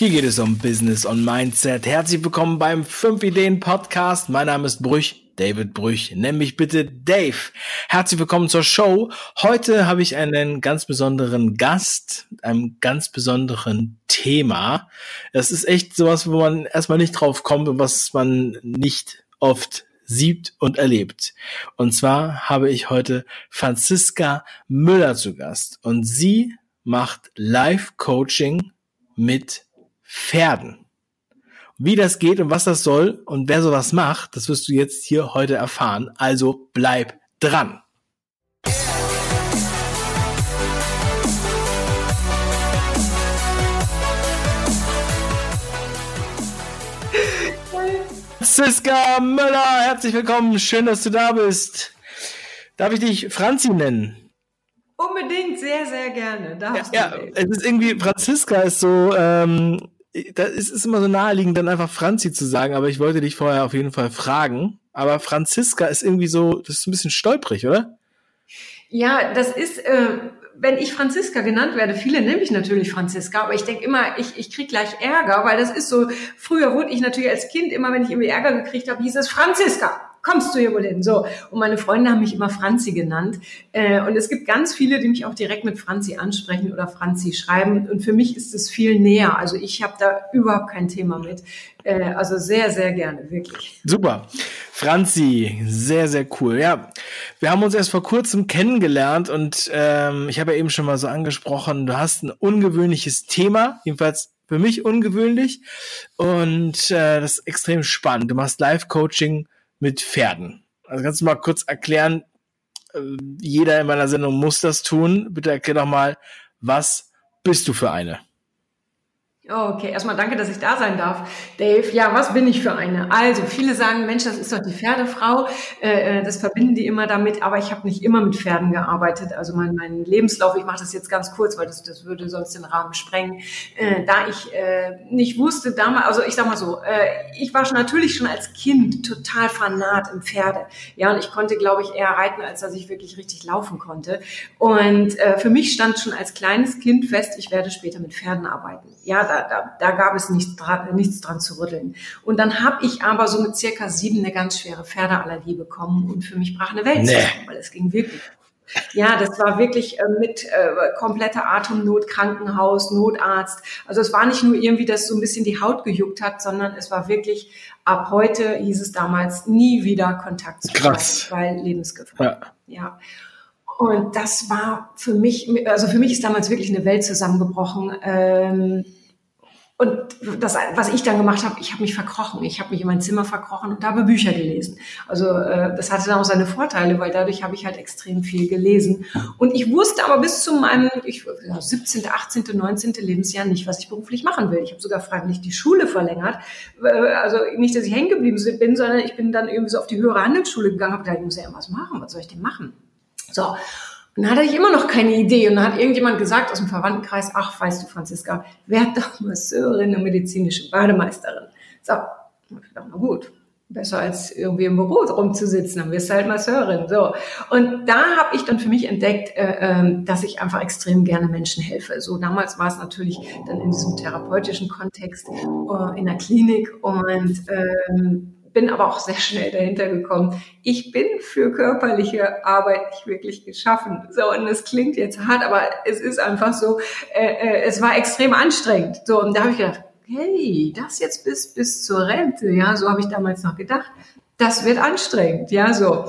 Hier geht es um Business und Mindset. Herzlich willkommen beim 5 Ideen Podcast. Mein Name ist Brüch, David Brüch. Nenn mich bitte Dave. Herzlich willkommen zur Show. Heute habe ich einen ganz besonderen Gast, einem ganz besonderen Thema. Das ist echt sowas, wo man erstmal nicht drauf kommt und was man nicht oft sieht und erlebt. Und zwar habe ich heute Franziska Müller zu Gast und sie macht Live-Coaching mit Pferden. Wie das geht und was das soll und wer sowas macht, das wirst du jetzt hier heute erfahren. Also bleib dran. Franziska Müller, herzlich willkommen. Schön, dass du da bist. Darf ich dich Franzi nennen? Unbedingt, sehr, sehr gerne. Darfst ja, ja es ist irgendwie, Franziska ist so, ähm, da ist es immer so naheliegend, dann einfach Franzi zu sagen, aber ich wollte dich vorher auf jeden Fall fragen. Aber Franziska ist irgendwie so, das ist ein bisschen stolprig, oder? Ja, das ist, äh, wenn ich Franziska genannt werde, viele nenne mich natürlich Franziska, aber ich denke immer, ich, ich krieg gleich Ärger, weil das ist so, früher wurde ich natürlich als Kind immer, wenn ich irgendwie Ärger gekriegt habe, hieß es Franziska kommst du hier wohl hin? So. Und meine Freunde haben mich immer Franzi genannt. Äh, und es gibt ganz viele, die mich auch direkt mit Franzi ansprechen oder Franzi schreiben. Und für mich ist es viel näher. Also ich habe da überhaupt kein Thema mit. Äh, also sehr, sehr gerne, wirklich. Super. Franzi, sehr, sehr cool. Ja, wir haben uns erst vor kurzem kennengelernt und ähm, ich habe ja eben schon mal so angesprochen, du hast ein ungewöhnliches Thema, jedenfalls für mich ungewöhnlich und äh, das ist extrem spannend. Du machst Live-Coaching mit Pferden. Also kannst du mal kurz erklären, äh, jeder in meiner Sendung muss das tun. Bitte erklär doch mal, was bist du für eine? Okay, erstmal danke, dass ich da sein darf. Dave, ja, was bin ich für eine? Also, viele sagen, Mensch, das ist doch die Pferdefrau. Äh, äh das verbinden die immer damit, aber ich habe nicht immer mit Pferden gearbeitet. Also mein, mein Lebenslauf, ich mache das jetzt ganz kurz, weil das, das würde sonst den Rahmen sprengen. Äh, da ich äh, nicht wusste damals, also ich sag mal so, äh, ich war schon natürlich schon als Kind total fanat im Pferde. Ja, und ich konnte, glaube ich, eher reiten, als dass ich wirklich richtig laufen konnte. Und äh, für mich stand schon als kleines Kind fest, ich werde später mit Pferden arbeiten. Ja, da da, da gab es nichts dran, nichts dran zu rütteln. Und dann habe ich aber so mit circa sieben eine ganz schwere Pferdeallergie bekommen und für mich brach eine Welt nee. zusammen, weil es ging wirklich. Ja, das war wirklich äh, mit äh, kompletter Atemnot, Krankenhaus, Notarzt. Also es war nicht nur irgendwie, dass so ein bisschen die Haut gejuckt hat, sondern es war wirklich, ab heute hieß es damals, nie wieder Kontakt zu Krass. weil Lebensgefahr. Ja. ja. Und das war für mich, also für mich ist damals wirklich eine Welt zusammengebrochen. Ähm, und das, was ich dann gemacht habe, ich habe mich verkrochen. Ich habe mich in mein Zimmer verkrochen und habe Bücher gelesen. Also äh, das hatte dann auch seine Vorteile, weil dadurch habe ich halt extrem viel gelesen. Und ich wusste aber bis zu meinem ich, 17., 18., 19. Lebensjahr nicht, was ich beruflich machen will. Ich habe sogar freiwillig die Schule verlängert. Äh, also nicht, dass ich hängen geblieben bin, sondern ich bin dann irgendwie so auf die höhere Handelsschule gegangen, habe gedacht, ich muss ja irgendwas machen. Was soll ich denn machen? So, und dann hatte ich immer noch keine Idee. Und dann hat irgendjemand gesagt aus dem Verwandtenkreis, ach, weißt du, Franziska, werd doch Masseurin und medizinische Bademeisterin. So, ich dachte, na gut, besser als irgendwie im Büro rumzusitzen, dann wirst du halt Masseurin. So. Und da habe ich dann für mich entdeckt, äh, äh, dass ich einfach extrem gerne Menschen helfe. So damals war es natürlich dann in diesem therapeutischen Kontext äh, in der Klinik und ähm, bin aber auch sehr schnell dahinter gekommen. Ich bin für körperliche Arbeit nicht wirklich geschaffen. So, und es klingt jetzt hart, aber es ist einfach so, äh, äh, es war extrem anstrengend. So, und da habe ich gedacht, hey, das jetzt bis, bis zur Rente, ja, so habe ich damals noch gedacht. Das wird anstrengend, ja, so.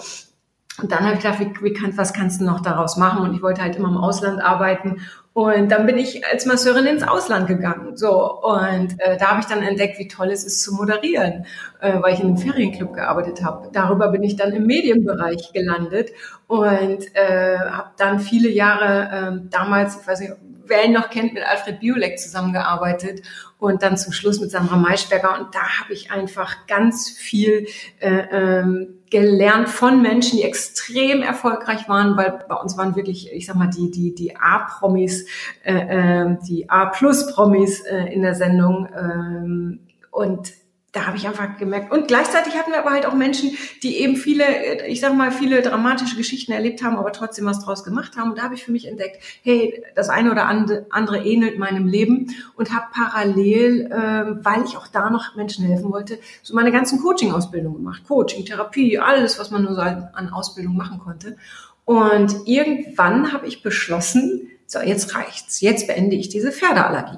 Und dann habe ich gedacht, wie, wie kann, was kannst du noch daraus machen? Und ich wollte halt immer im Ausland arbeiten und dann bin ich als Masseurin ins Ausland gegangen. So und äh, da habe ich dann entdeckt, wie toll es ist zu moderieren, äh, weil ich in einem Ferienclub gearbeitet habe. Darüber bin ich dann im Medienbereich gelandet und äh, habe dann viele Jahre äh, damals, ich weiß nicht, wer ihn noch kennt, mit Alfred Biolek zusammengearbeitet und dann zum Schluss mit Sandra Maischberger. Und da habe ich einfach ganz viel äh, ähm, gelernt von Menschen, die extrem erfolgreich waren, weil bei uns waren wirklich, ich sag mal, die, die, die A-Promis, äh, äh, die A-Plus-Promis äh, in der Sendung. Ähm, und da habe ich einfach gemerkt. Und gleichzeitig hatten wir aber halt auch Menschen, die eben viele, ich sag mal, viele dramatische Geschichten erlebt haben, aber trotzdem was draus gemacht haben. Und da habe ich für mich entdeckt, hey, das eine oder andere ähnelt meinem Leben und habe parallel, äh, weil ich auch da noch Menschen helfen wollte, so meine ganzen Coaching-Ausbildungen gemacht. Coaching, Therapie, alles, was man nur so an Ausbildung machen konnte. Und irgendwann habe ich beschlossen, so, jetzt reicht's. Jetzt beende ich diese Pferdeallergie.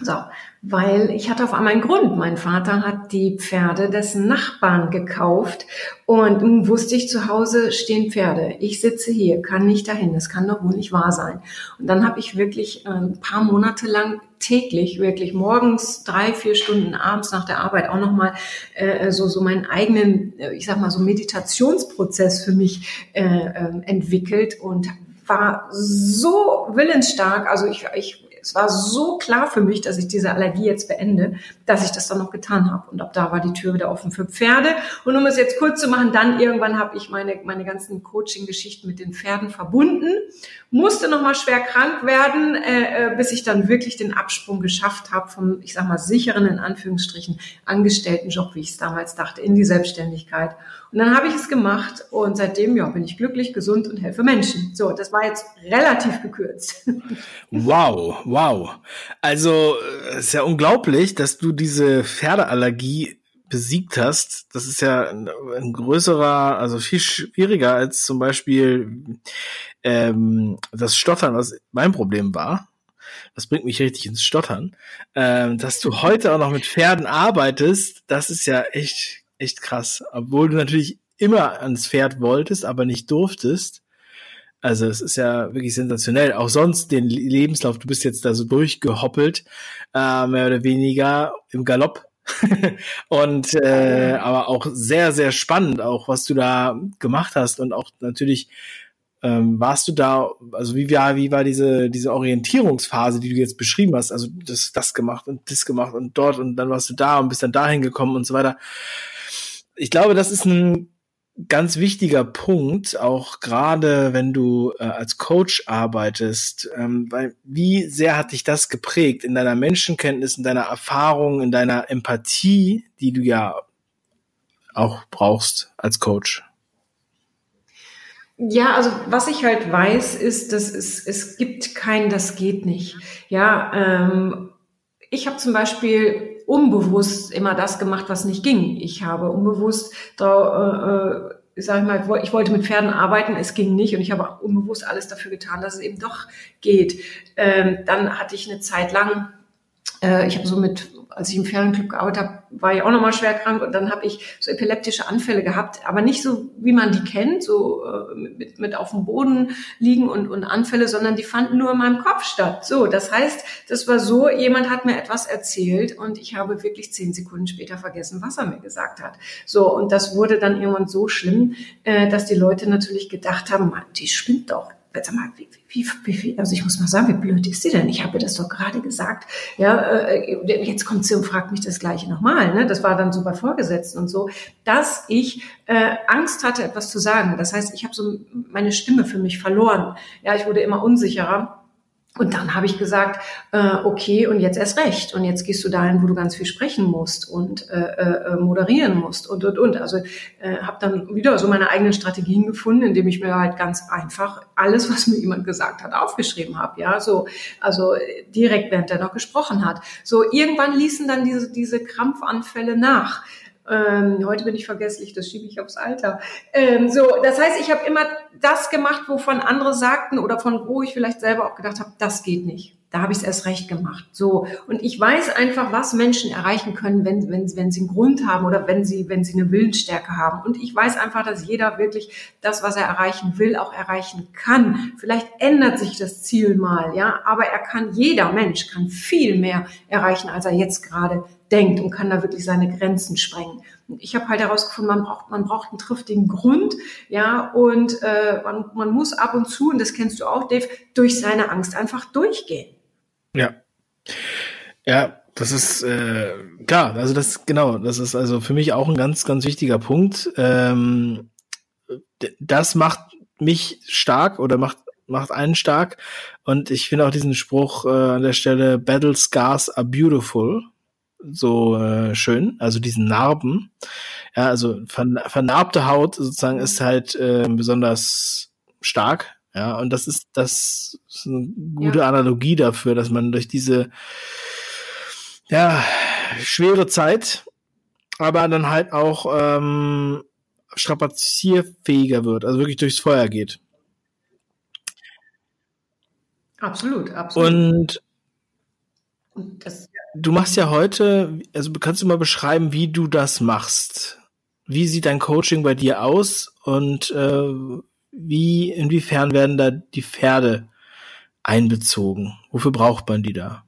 So, weil ich hatte auf einmal einen Grund. Mein Vater hat die Pferde des Nachbarn gekauft und nun wusste ich, zu Hause stehen Pferde. Ich sitze hier, kann nicht dahin. Das kann doch wohl nicht wahr sein. Und dann habe ich wirklich ein paar Monate lang täglich, wirklich morgens drei, vier Stunden abends nach der Arbeit auch nochmal äh, so, so meinen eigenen, äh, ich sag mal so Meditationsprozess für mich äh, äh, entwickelt und war so willensstark. Also ich, ich es war so klar für mich, dass ich diese Allergie jetzt beende, dass ich das dann noch getan habe. Und ab da war die Tür wieder offen für Pferde. Und um es jetzt kurz zu machen, dann irgendwann habe ich meine, meine ganzen Coaching-Geschichten mit den Pferden verbunden, musste nochmal schwer krank werden, äh, äh, bis ich dann wirklich den Absprung geschafft habe vom, ich sag mal, sicheren, in Anführungsstrichen, Angestelltenjob, wie ich es damals dachte, in die Selbstständigkeit. Und dann habe ich es gemacht und seitdem ja, bin ich glücklich, gesund und helfe Menschen. So, das war jetzt relativ gekürzt. Wow, wow. Also es ist ja unglaublich, dass du diese Pferdeallergie besiegt hast. Das ist ja ein, ein größerer, also viel schwieriger als zum Beispiel ähm, das Stottern, was mein Problem war. Das bringt mich richtig ins Stottern. Ähm, dass du heute auch noch mit Pferden arbeitest, das ist ja echt echt krass. Obwohl du natürlich immer ans Pferd wolltest, aber nicht durftest. Also es ist ja wirklich sensationell. Auch sonst den Lebenslauf, du bist jetzt da so durchgehoppelt, äh, mehr oder weniger im Galopp. und äh, aber auch sehr, sehr spannend, auch was du da gemacht hast und auch natürlich ähm, warst du da, also wie war, wie war diese, diese Orientierungsphase, die du jetzt beschrieben hast? Also das, das gemacht und das gemacht und dort und dann warst du da und bist dann dahin gekommen und so weiter ich glaube, das ist ein ganz wichtiger Punkt, auch gerade wenn du äh, als Coach arbeitest, ähm, weil wie sehr hat dich das geprägt in deiner Menschenkenntnis, in deiner Erfahrung, in deiner Empathie, die du ja auch brauchst als Coach? Ja, also was ich halt weiß, ist, dass es, es gibt kein, das geht nicht. Ja, ähm, ich habe zum Beispiel unbewusst immer das gemacht, was nicht ging. Ich habe unbewusst da, äh, äh, sag ich mal, ich wollte mit Pferden arbeiten, es ging nicht und ich habe unbewusst alles dafür getan, dass es eben doch geht. Ähm, dann hatte ich eine Zeit lang, äh, ich habe so mit als ich im Ferienclub gearbeitet habe, war ich auch nochmal schwer krank und dann habe ich so epileptische Anfälle gehabt, aber nicht so, wie man die kennt, so äh, mit, mit auf dem Boden liegen und, und Anfälle, sondern die fanden nur in meinem Kopf statt. So, das heißt, das war so, jemand hat mir etwas erzählt und ich habe wirklich zehn Sekunden später vergessen, was er mir gesagt hat. So, und das wurde dann irgendwann so schlimm, äh, dass die Leute natürlich gedacht haben, Mann, die spinnt doch sag mal, wie, wie, wie, also ich muss mal sagen, wie blöd ist sie denn? Ich habe das doch gerade gesagt. Ja, äh, jetzt kommt sie und fragt mich das Gleiche nochmal. Ne? Das war dann so bei Vorgesetzten und so, dass ich äh, Angst hatte, etwas zu sagen. Das heißt, ich habe so meine Stimme für mich verloren. Ja, ich wurde immer unsicherer. Und dann habe ich gesagt, äh, okay, und jetzt erst recht. Und jetzt gehst du dahin, wo du ganz viel sprechen musst und äh, äh, moderieren musst und, und, und. Also äh, habe dann wieder so meine eigenen Strategien gefunden, indem ich mir halt ganz einfach alles, was mir jemand gesagt hat, aufgeschrieben habe. Ja, so, also direkt, während er noch gesprochen hat. So, irgendwann ließen dann diese, diese Krampfanfälle nach. Ähm, heute bin ich vergesslich, das schiebe ich aufs Alter. Ähm, so, das heißt, ich habe immer das gemacht, wovon andere sagten oder von wo ich vielleicht selber auch gedacht habe, das geht nicht. Da habe ich es erst recht gemacht. So und ich weiß einfach, was Menschen erreichen können, wenn, wenn, wenn sie einen Grund haben oder wenn sie wenn sie eine Willensstärke haben. Und ich weiß einfach, dass jeder wirklich das, was er erreichen will, auch erreichen kann. Vielleicht ändert sich das Ziel mal, ja, aber er kann jeder Mensch kann viel mehr erreichen, als er jetzt gerade denkt und kann da wirklich seine Grenzen sprengen. Und ich habe halt herausgefunden, man braucht, man braucht einen triftigen Grund, ja, und äh, man, man muss ab und zu, und das kennst du auch, Dave, durch seine Angst einfach durchgehen. Ja. Ja, das ist äh, klar, also das genau, das ist also für mich auch ein ganz, ganz wichtiger Punkt. Ähm, das macht mich stark oder macht macht einen stark und ich finde auch diesen Spruch äh, an der Stelle Battle Scars are beautiful so äh, schön, also diesen Narben. Ja, also vernarbte Haut sozusagen ist halt äh, besonders stark. Ja, und das ist das ist eine gute ja. Analogie dafür, dass man durch diese ja schwere Zeit, aber dann halt auch ähm, strapazierfähiger wird, also wirklich durchs Feuer geht. Absolut, absolut. Und, Und das, du machst ja heute, also kannst du mal beschreiben, wie du das machst? Wie sieht dein Coaching bei dir aus und äh, wie, inwiefern werden da die Pferde einbezogen? Wofür braucht man die da?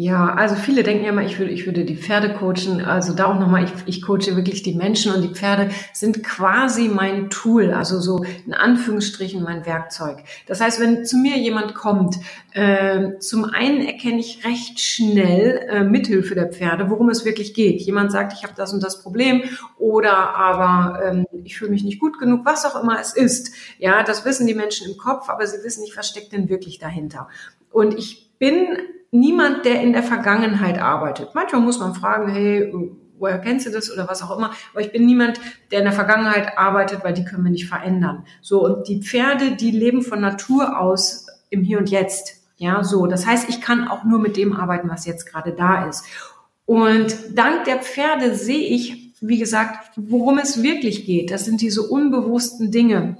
Ja, also viele denken ja immer, ich würde, ich würde die Pferde coachen. Also da auch nochmal, ich, ich coache wirklich die Menschen und die Pferde sind quasi mein Tool, also so in Anführungsstrichen mein Werkzeug. Das heißt, wenn zu mir jemand kommt, äh, zum einen erkenne ich recht schnell äh, mithilfe der Pferde, worum es wirklich geht. Jemand sagt, ich habe das und das Problem oder aber ähm, ich fühle mich nicht gut genug, was auch immer es ist. Ja, das wissen die Menschen im Kopf, aber sie wissen nicht, was steckt denn wirklich dahinter. Und ich bin niemand, der in der Vergangenheit arbeitet. Manchmal muss man fragen, hey, woher kennst du das oder was auch immer. Aber ich bin niemand, der in der Vergangenheit arbeitet, weil die können wir nicht verändern. So, und die Pferde, die leben von Natur aus im Hier und Jetzt. Ja, so. Das heißt, ich kann auch nur mit dem arbeiten, was jetzt gerade da ist. Und dank der Pferde sehe ich, wie gesagt, worum es wirklich geht. Das sind diese unbewussten Dinge,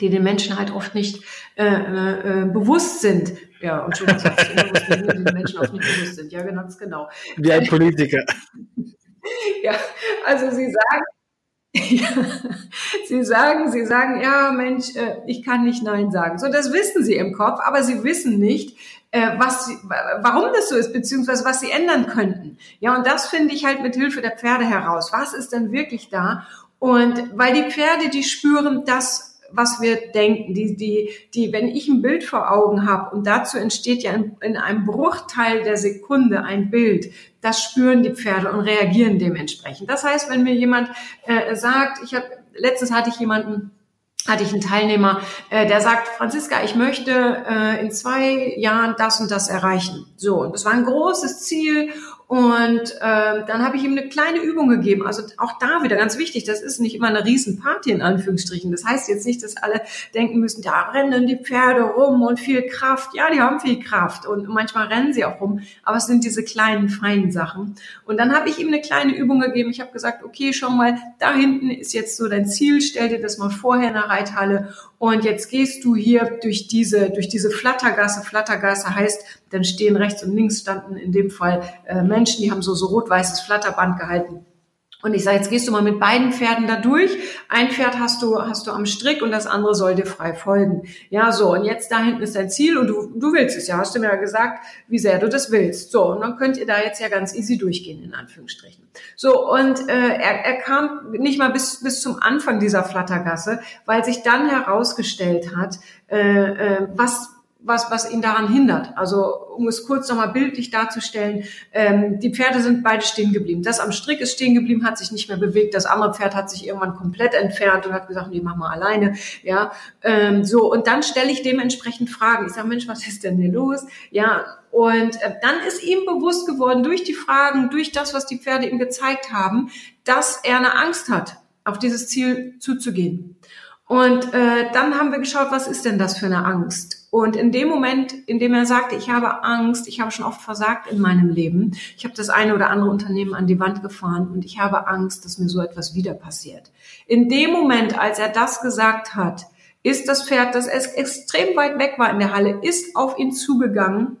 die den Menschen halt oft nicht äh, äh, bewusst sind. Ja, und schon was unbewusst die Menschen oft nicht bewusst sind. Ja, ganz genau. Wie ein Politiker. ja, also sie sagen, ja, sie sagen, sie sagen, ja, Mensch, äh, ich kann nicht Nein sagen. So, das wissen sie im Kopf, aber sie wissen nicht, äh, was, sie, warum das so ist, beziehungsweise was sie ändern könnten. Ja, und das finde ich halt mit Hilfe der Pferde heraus. Was ist denn wirklich da? Und weil die Pferde, die spüren das, was wir denken. Die, die, die, wenn ich ein Bild vor Augen habe und dazu entsteht ja in, in einem Bruchteil der Sekunde ein Bild, das spüren die Pferde und reagieren dementsprechend. Das heißt, wenn mir jemand äh, sagt, ich habe letztens hatte ich jemanden hatte ich einen Teilnehmer, äh, der sagt, Franziska, ich möchte äh, in zwei Jahren das und das erreichen. So, und das war ein großes Ziel und äh, dann habe ich ihm eine kleine Übung gegeben. Also auch da wieder ganz wichtig, das ist nicht immer eine Riesenparty in Anführungsstrichen. Das heißt jetzt nicht, dass alle denken müssen, da rennen die Pferde rum und viel Kraft. Ja, die haben viel Kraft und manchmal rennen sie auch rum, aber es sind diese kleinen, feinen Sachen. Und dann habe ich ihm eine kleine Übung gegeben. Ich habe gesagt, okay, schau mal, da hinten ist jetzt so dein Ziel, stell dir das mal vorher in der Reithalle und jetzt gehst du hier durch diese, durch diese Flattergasse. Flattergasse heißt, dann stehen rechts und links standen in dem Fall äh, Menschen, die haben so, so rot-weißes Flatterband gehalten. Und ich sage, jetzt gehst du mal mit beiden Pferden da durch. Ein Pferd hast du, hast du am Strick und das andere soll dir frei folgen. Ja, so. Und jetzt da hinten ist dein Ziel und du, du willst es ja. Hast du mir ja gesagt, wie sehr du das willst. So. Und dann könnt ihr da jetzt ja ganz easy durchgehen, in Anführungsstrichen. So. Und, äh, er, er kam nicht mal bis, bis zum Anfang dieser Flattergasse, weil sich dann herausgestellt hat, äh, äh, was, was, was ihn daran hindert. Also um es kurz nochmal bildlich darzustellen, ähm, die Pferde sind beide stehen geblieben. Das am Strick ist stehen geblieben, hat sich nicht mehr bewegt. Das andere Pferd hat sich irgendwann komplett entfernt und hat gesagt, nee, mach mal alleine. Ja, ähm, so und dann stelle ich dementsprechend Fragen. Ich sage, Mensch, was ist denn hier los? Ja, und äh, dann ist ihm bewusst geworden durch die Fragen, durch das, was die Pferde ihm gezeigt haben, dass er eine Angst hat, auf dieses Ziel zuzugehen. Und äh, dann haben wir geschaut, was ist denn das für eine Angst? Und in dem Moment, in dem er sagte, ich habe Angst, ich habe schon oft versagt in meinem Leben, ich habe das eine oder andere Unternehmen an die Wand gefahren und ich habe Angst, dass mir so etwas wieder passiert. In dem Moment, als er das gesagt hat, ist das Pferd, das extrem weit weg war in der Halle, ist auf ihn zugegangen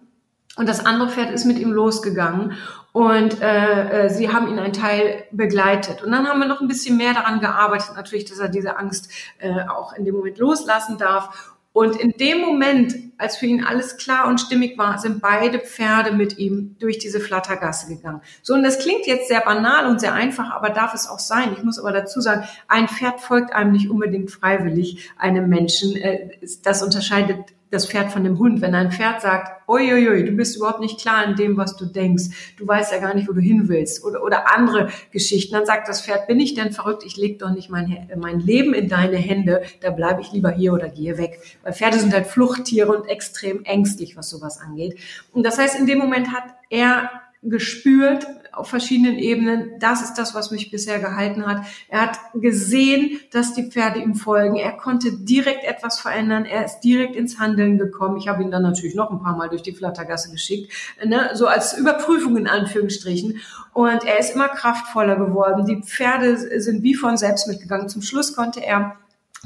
und das andere Pferd ist mit ihm losgegangen und äh, äh, sie haben ihn einen Teil begleitet. Und dann haben wir noch ein bisschen mehr daran gearbeitet, natürlich, dass er diese Angst äh, auch in dem Moment loslassen darf. Und in dem Moment, als für ihn alles klar und stimmig war, sind beide Pferde mit ihm durch diese Flattergasse gegangen. So, und das klingt jetzt sehr banal und sehr einfach, aber darf es auch sein. Ich muss aber dazu sagen, ein Pferd folgt einem nicht unbedingt freiwillig einem Menschen. Äh, das unterscheidet das Pferd von dem Hund. Wenn ein Pferd sagt, uiuiui, du bist überhaupt nicht klar in dem, was du denkst, du weißt ja gar nicht, wo du hin willst oder, oder andere Geschichten, dann sagt das Pferd, bin ich denn verrückt, ich leg doch nicht mein, mein Leben in deine Hände, da bleibe ich lieber hier oder gehe weg. Weil Pferde sind halt Fluchttiere und extrem ängstlich, was sowas angeht. Und das heißt, in dem Moment hat er gespürt auf verschiedenen Ebenen, das ist das, was mich bisher gehalten hat. Er hat gesehen, dass die Pferde ihm folgen. Er konnte direkt etwas verändern. Er ist direkt ins Handeln gekommen. Ich habe ihn dann natürlich noch ein paar Mal durch die Flattergasse geschickt, ne? so als Überprüfung in Anführungsstrichen. Und er ist immer kraftvoller geworden. Die Pferde sind wie von selbst mitgegangen. Zum Schluss konnte er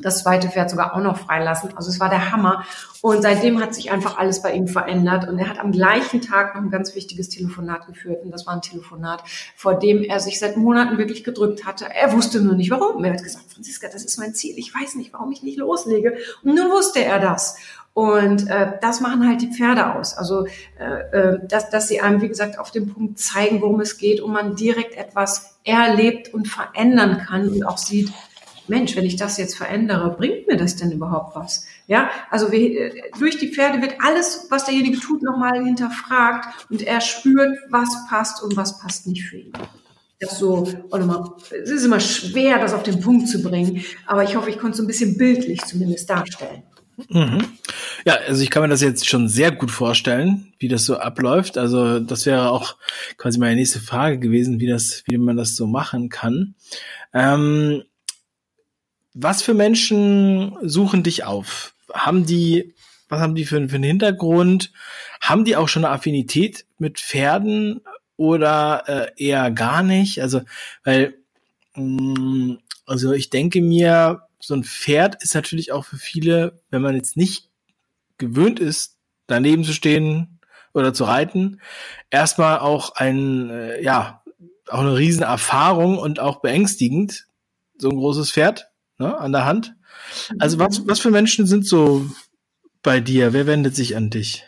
das zweite Pferd sogar auch noch freilassen. Also es war der Hammer. Und seitdem hat sich einfach alles bei ihm verändert. Und er hat am gleichen Tag noch ein ganz wichtiges Telefonat geführt. Und das war ein Telefonat, vor dem er sich seit Monaten wirklich gedrückt hatte. Er wusste nur nicht warum. Er hat gesagt, Franziska, das ist mein Ziel. Ich weiß nicht, warum ich nicht loslege. Und nun wusste er das. Und äh, das machen halt die Pferde aus. Also, äh, äh, dass, dass sie einem, wie gesagt, auf dem Punkt zeigen, worum es geht und man direkt etwas erlebt und verändern kann und auch sieht, Mensch, wenn ich das jetzt verändere, bringt mir das denn überhaupt was? Ja, also wir, durch die Pferde wird alles, was derjenige tut, nochmal hinterfragt und er spürt, was passt und was passt nicht für ihn. Das so, es ist immer schwer, das auf den Punkt zu bringen, aber ich hoffe, ich konnte es ein bisschen bildlich zumindest darstellen. Mhm. Ja, also ich kann mir das jetzt schon sehr gut vorstellen, wie das so abläuft. Also das wäre auch quasi meine nächste Frage gewesen, wie das, wie man das so machen kann. Ähm, was für Menschen suchen dich auf? Haben die, was haben die für, für einen Hintergrund? Haben die auch schon eine Affinität mit Pferden oder äh, eher gar nicht? Also, weil, mh, mm, also ich denke mir, so ein Pferd ist natürlich auch für viele, wenn man jetzt nicht gewöhnt ist, daneben zu stehen oder zu reiten, erstmal auch ein, äh, ja, auch eine riesen Erfahrung und auch beängstigend, so ein großes Pferd ne, an der Hand. Also was, was für Menschen sind so bei dir? Wer wendet sich an dich?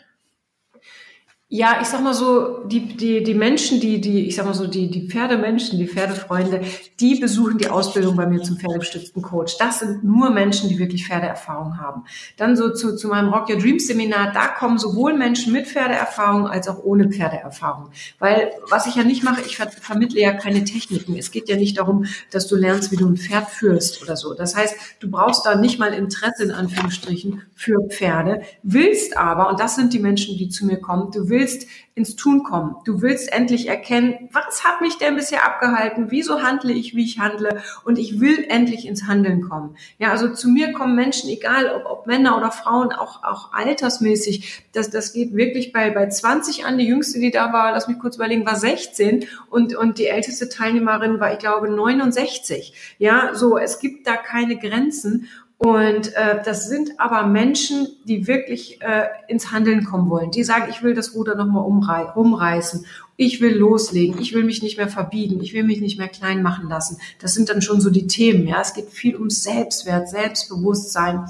Ja, ich sag mal so, die, die, die Menschen, die, die, ich sag mal so, die, die Pferdemenschen, die Pferdefreunde, die besuchen die Ausbildung bei mir zum pferdegestützten Coach. Das sind nur Menschen, die wirklich Pferdeerfahrung haben. Dann so zu, zu meinem Rock Your Dreams Seminar, da kommen sowohl Menschen mit Pferdeerfahrung als auch ohne Pferdeerfahrung. Weil, was ich ja nicht mache, ich ver vermittle ja keine Techniken. Es geht ja nicht darum, dass du lernst, wie du ein Pferd führst oder so. Das heißt, du brauchst da nicht mal Interesse in Anführungsstrichen für Pferde, willst aber, und das sind die Menschen, die zu mir kommen, du willst willst ins Tun kommen. Du willst endlich erkennen, was hat mich denn bisher abgehalten? Wieso handle ich, wie ich handle? Und ich will endlich ins Handeln kommen. Ja, also zu mir kommen Menschen, egal ob, ob Männer oder Frauen, auch, auch altersmäßig. Das, das geht wirklich bei, bei 20 an. Die jüngste, die da war, lass mich kurz überlegen, war 16 und, und die älteste Teilnehmerin war, ich glaube, 69. Ja, so, es gibt da keine Grenzen. Und äh, das sind aber Menschen, die wirklich äh, ins Handeln kommen wollen. Die sagen, ich will das Ruder nochmal umrei umreißen. Ich will loslegen. Ich will mich nicht mehr verbiegen. Ich will mich nicht mehr klein machen lassen. Das sind dann schon so die Themen. Ja, es geht viel um Selbstwert, Selbstbewusstsein.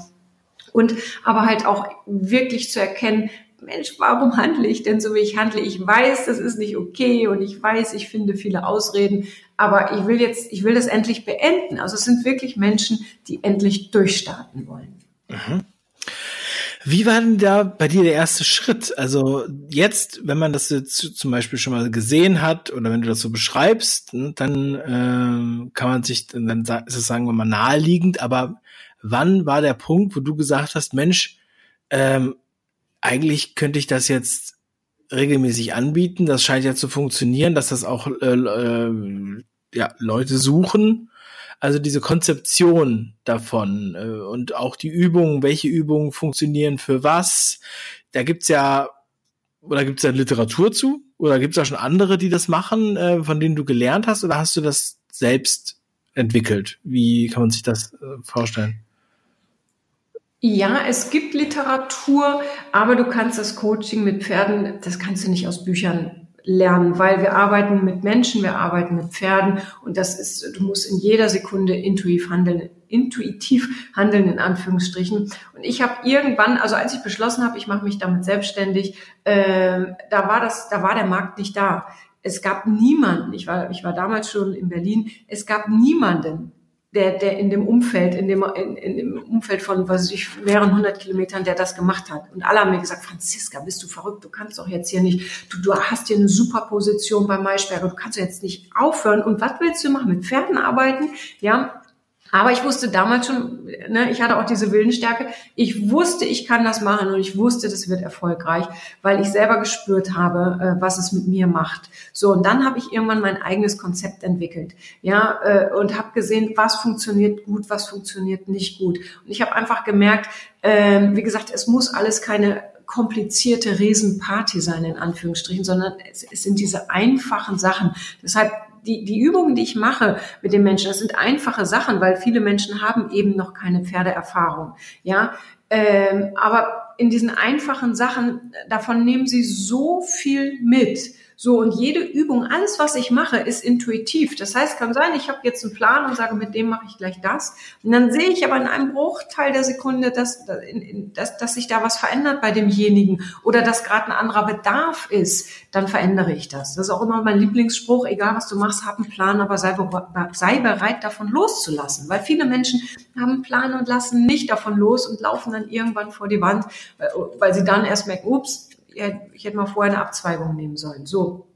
Und aber halt auch wirklich zu erkennen, Mensch, warum handle ich denn so, wie ich handle? Ich weiß, das ist nicht okay und ich weiß, ich finde viele Ausreden, aber ich will jetzt, ich will das endlich beenden. Also es sind wirklich Menschen, die endlich durchstarten wollen. Mhm. Wie war denn da bei dir der erste Schritt? Also jetzt, wenn man das jetzt zum Beispiel schon mal gesehen hat oder wenn du das so beschreibst, ne, dann äh, kann man sich, dann ist es sagen wir mal naheliegend, aber wann war der Punkt, wo du gesagt hast, Mensch, ähm, eigentlich könnte ich das jetzt regelmäßig anbieten. Das scheint ja zu funktionieren, dass das auch äh, äh, ja, Leute suchen. Also diese Konzeption davon äh, und auch die Übungen, welche Übungen funktionieren für was. Da gibt's ja, oder gibt's da Literatur zu? Oder gibt's da schon andere, die das machen, äh, von denen du gelernt hast? Oder hast du das selbst entwickelt? Wie kann man sich das äh, vorstellen? Ja, es gibt Literatur, aber du kannst das Coaching mit Pferden, das kannst du nicht aus Büchern lernen, weil wir arbeiten mit Menschen, wir arbeiten mit Pferden und das ist, du musst in jeder Sekunde intuitiv handeln, intuitiv handeln in Anführungsstrichen. Und ich habe irgendwann, also als ich beschlossen habe, ich mache mich damit selbstständig, äh, da war das, da war der Markt nicht da. Es gab niemanden. Ich war, ich war damals schon in Berlin. Es gab niemanden, der, der in dem Umfeld, in dem, in, in dem Umfeld von, was ich, mehreren hundert Kilometern, der das gemacht hat. Und alle haben mir gesagt, Franziska, bist du verrückt? Du kannst doch jetzt hier nicht, du, du hast hier eine super Position bei Maischberger, du kannst jetzt nicht aufhören. Und was willst du machen? Mit Pferden arbeiten? Ja, aber ich wusste damals schon, ne, ich hatte auch diese Willensstärke. Ich wusste, ich kann das machen und ich wusste, das wird erfolgreich, weil ich selber gespürt habe, äh, was es mit mir macht. So und dann habe ich irgendwann mein eigenes Konzept entwickelt, ja, äh, und habe gesehen, was funktioniert gut, was funktioniert nicht gut. Und ich habe einfach gemerkt, äh, wie gesagt, es muss alles keine komplizierte Riesenparty sein in Anführungsstrichen, sondern es, es sind diese einfachen Sachen. Deshalb die, die Übungen, die ich mache mit den Menschen, das sind einfache Sachen, weil viele Menschen haben eben noch keine Pferdeerfahrung. Ja, ähm, aber in diesen einfachen Sachen, davon nehmen sie so viel mit. So, und jede Übung, alles, was ich mache, ist intuitiv. Das heißt, kann sein, ich habe jetzt einen Plan und sage, mit dem mache ich gleich das. Und dann sehe ich aber in einem Bruchteil der Sekunde, dass, dass, dass sich da was verändert bei demjenigen oder dass gerade ein anderer Bedarf ist, dann verändere ich das. Das ist auch immer mein Lieblingsspruch, egal was du machst, hab einen Plan, aber sei, sei bereit, davon loszulassen. Weil viele Menschen haben einen Plan und lassen nicht davon los und laufen dann irgendwann vor die Wand, weil sie dann erst merken, ups, ich hätte mal vorher eine Abzweigung nehmen sollen. So.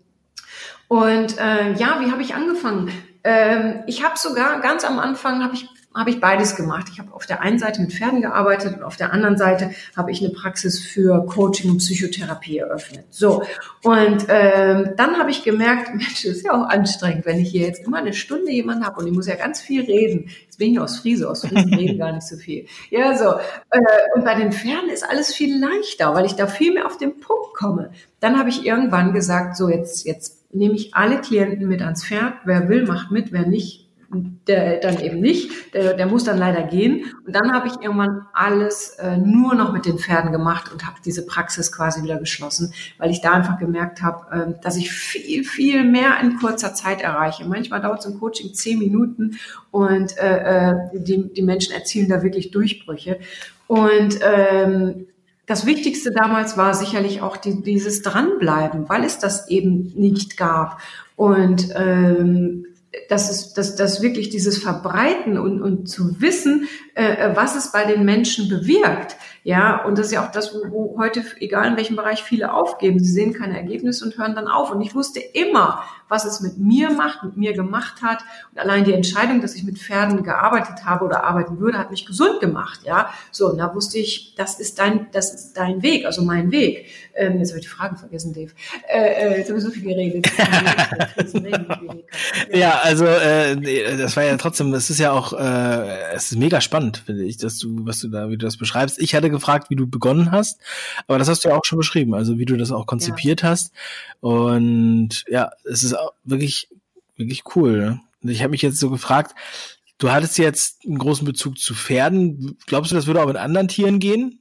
Und äh, ja, wie habe ich angefangen? Ähm, ich habe sogar ganz am Anfang habe ich habe ich beides gemacht. Ich habe auf der einen Seite mit Pferden gearbeitet und auf der anderen Seite habe ich eine Praxis für Coaching und Psychotherapie eröffnet. So und ähm, dann habe ich gemerkt, Mensch, das ist ja auch anstrengend, wenn ich hier jetzt immer eine Stunde jemanden habe und ich muss ja ganz viel reden. Jetzt bin ich aus Friese, aus Friesen reden gar nicht so viel. Ja so äh, und bei den Pferden ist alles viel leichter, weil ich da viel mehr auf den Punkt komme. Dann habe ich irgendwann gesagt, so jetzt jetzt nehme ich alle Klienten mit ans Pferd. Wer will, macht mit. Wer nicht, der dann eben nicht, der, der muss dann leider gehen. Und dann habe ich irgendwann alles äh, nur noch mit den Pferden gemacht und habe diese Praxis quasi wieder geschlossen, weil ich da einfach gemerkt habe, äh, dass ich viel, viel mehr in kurzer Zeit erreiche. Manchmal dauert so ein Coaching zehn Minuten und äh, äh die, die Menschen erzielen da wirklich Durchbrüche. Und ähm, das Wichtigste damals war sicherlich auch die, dieses Dranbleiben, weil es das eben nicht gab. Und ähm, das ist das, das wirklich dieses Verbreiten und, und zu wissen, äh, was es bei den Menschen bewirkt. Ja, und das ist ja auch das, wo, wo heute, egal in welchem Bereich, viele aufgeben. Sie sehen keine Ergebnisse und hören dann auf. Und ich wusste immer, was es mit mir macht, mit mir gemacht hat. Und allein die Entscheidung, dass ich mit Pferden gearbeitet habe oder arbeiten würde, hat mich gesund gemacht. Ja, so, und da wusste ich, das ist dein, das ist dein Weg, also mein Weg. Ähm, jetzt habe ich die Fragen vergessen, Dave. Äh, äh, jetzt habe ich so viel geredet. ja, also äh, das war ja trotzdem, es ist ja auch, äh, es ist mega spannend, finde ich, dass du, was du da, wie du das beschreibst. Ich hatte gefragt, wie du begonnen hast, aber das hast du ja auch schon beschrieben, also wie du das auch konzipiert ja. hast. Und ja, es ist wirklich, wirklich cool. Ne? Ich habe mich jetzt so gefragt, du hattest jetzt einen großen Bezug zu Pferden. Glaubst du, das würde auch mit anderen Tieren gehen?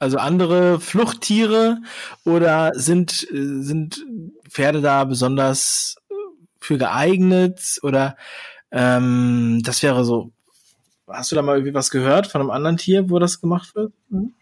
Also andere Fluchttiere oder sind, sind Pferde da besonders für geeignet oder ähm, das wäre so. Hast du da mal irgendwie was gehört von einem anderen Tier, wo das gemacht wird? Mhm.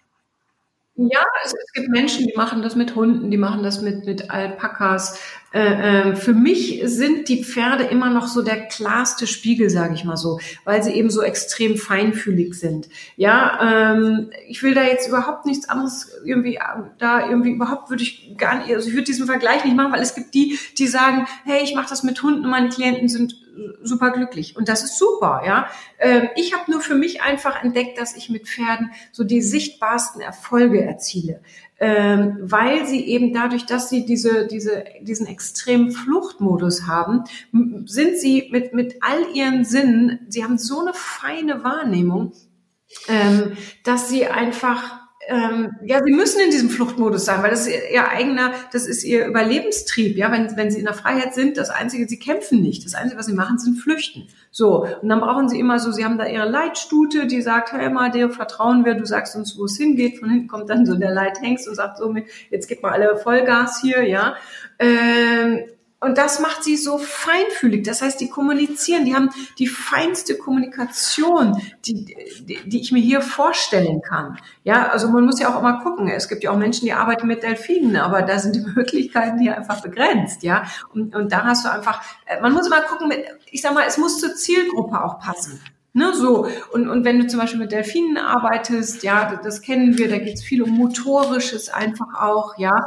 Ja, es, es, gibt Menschen, die machen das mit Hunden, die machen das mit, mit Alpakas. Äh, äh, für mich sind die Pferde immer noch so der klarste Spiegel, sage ich mal so, weil sie eben so extrem feinfühlig sind. Ja, ähm, ich will da jetzt überhaupt nichts anderes irgendwie, da irgendwie überhaupt würde ich gar nicht, also ich würde diesen Vergleich nicht machen, weil es gibt die, die sagen, hey, ich mache das mit Hunden und meine Klienten sind super glücklich. Und das ist super, ja. Ähm, ich habe nur für mich einfach entdeckt, dass ich mit Pferden so die sichtbarsten Erfolge erziele. Ähm, weil sie eben dadurch, dass sie diese, diese, diesen extremen Fluchtmodus haben, sind sie mit, mit all ihren Sinnen, sie haben so eine feine Wahrnehmung, ähm, dass sie einfach ähm, ja, sie müssen in diesem Fluchtmodus sein, weil das ist ihr eigener, das ist ihr Überlebenstrieb. Ja, wenn, wenn sie in der Freiheit sind, das Einzige, sie kämpfen nicht. Das Einzige, was sie machen, sind flüchten. So. Und dann brauchen sie immer so, sie haben da ihre Leitstute, die sagt, hey, mal, dir vertrauen wir, du sagst uns, wo es hingeht. Von hinten kommt dann so der Leithengst und sagt so, jetzt gib mal alle Vollgas hier, ja. Ähm, und das macht sie so feinfühlig. Das heißt, die kommunizieren, die haben die feinste Kommunikation, die, die, die ich mir hier vorstellen kann. Ja, also man muss ja auch immer gucken. Es gibt ja auch Menschen, die arbeiten mit Delfinen, aber da sind die Möglichkeiten hier einfach begrenzt. Ja, und, und da hast du einfach, äh, man muss immer gucken, ich sag mal, es muss zur Zielgruppe auch passen. Ne, so. Und, und wenn du zum Beispiel mit Delfinen arbeitest, ja, das kennen wir, da geht es viel um Motorisches einfach auch, ja.